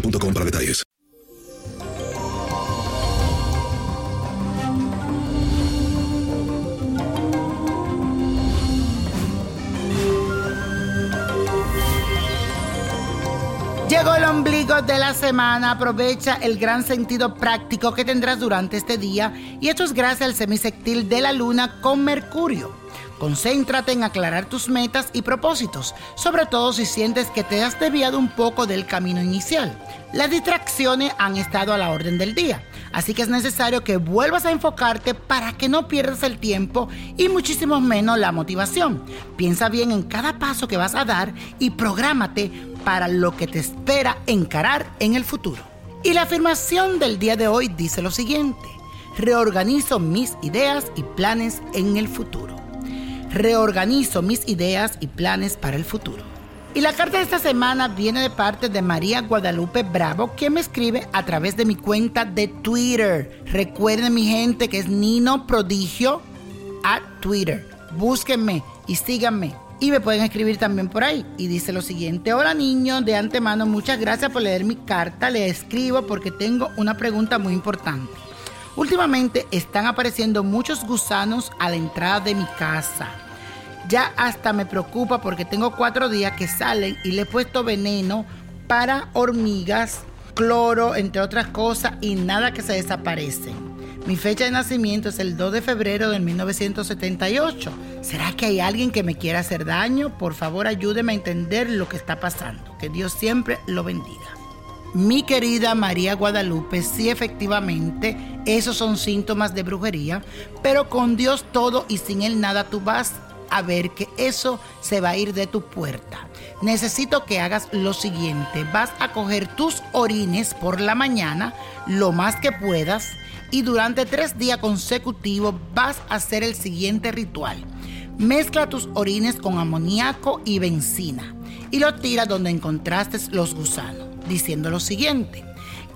para detalles. Llegó el ombligo de la semana. Aprovecha el gran sentido práctico que tendrás durante este día. Y esto es gracias al semisectil de la luna con Mercurio. Concéntrate en aclarar tus metas y propósitos, sobre todo si sientes que te has desviado un poco del camino inicial. Las distracciones han estado a la orden del día, así que es necesario que vuelvas a enfocarte para que no pierdas el tiempo y muchísimo menos la motivación. Piensa bien en cada paso que vas a dar y prográmate para lo que te espera encarar en el futuro. Y la afirmación del día de hoy dice lo siguiente, reorganizo mis ideas y planes en el futuro reorganizo mis ideas y planes para el futuro. Y la carta de esta semana viene de parte de María Guadalupe Bravo, quien me escribe a través de mi cuenta de Twitter. Recuerden mi gente que es Nino Prodigio a Twitter. Búsquenme y síganme. Y me pueden escribir también por ahí. Y dice lo siguiente, hola niño, de antemano muchas gracias por leer mi carta. Le escribo porque tengo una pregunta muy importante. Últimamente están apareciendo muchos gusanos a la entrada de mi casa. Ya hasta me preocupa porque tengo cuatro días que salen y le he puesto veneno para hormigas, cloro, entre otras cosas, y nada que se desaparecen. Mi fecha de nacimiento es el 2 de febrero de 1978. ¿Será que hay alguien que me quiera hacer daño? Por favor, ayúdeme a entender lo que está pasando. Que Dios siempre lo bendiga. Mi querida María Guadalupe, sí efectivamente, esos son síntomas de brujería, pero con Dios todo y sin Él nada tú vas a ver que eso se va a ir de tu puerta. Necesito que hagas lo siguiente, vas a coger tus orines por la mañana, lo más que puedas, y durante tres días consecutivos vas a hacer el siguiente ritual. Mezcla tus orines con amoníaco y benzina y lo tira donde encontraste los gusanos, diciendo lo siguiente,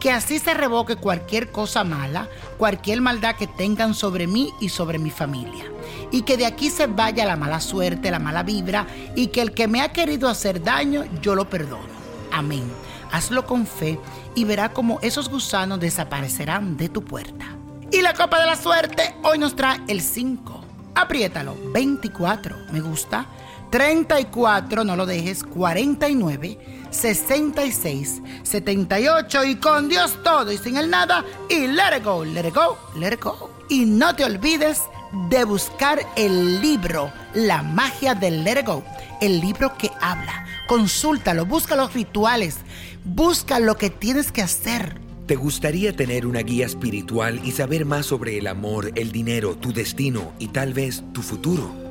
que así se revoque cualquier cosa mala, cualquier maldad que tengan sobre mí y sobre mi familia. Y que de aquí se vaya la mala suerte, la mala vibra, y que el que me ha querido hacer daño, yo lo perdono. Amén. Hazlo con fe y verá cómo esos gusanos desaparecerán de tu puerta. Y la copa de la suerte hoy nos trae el 5. Apriétalo. 24. Me gusta. 34, no lo dejes, 49, 66, 78 y con Dios todo y sin el nada y let it go, let it go, let it go. Y no te olvides de buscar el libro La magia del let it go, el libro que habla Consúltalo, busca los rituales, busca lo que tienes que hacer. ¿Te gustaría tener una guía espiritual y saber más sobre el amor, el dinero, tu destino y tal vez tu futuro?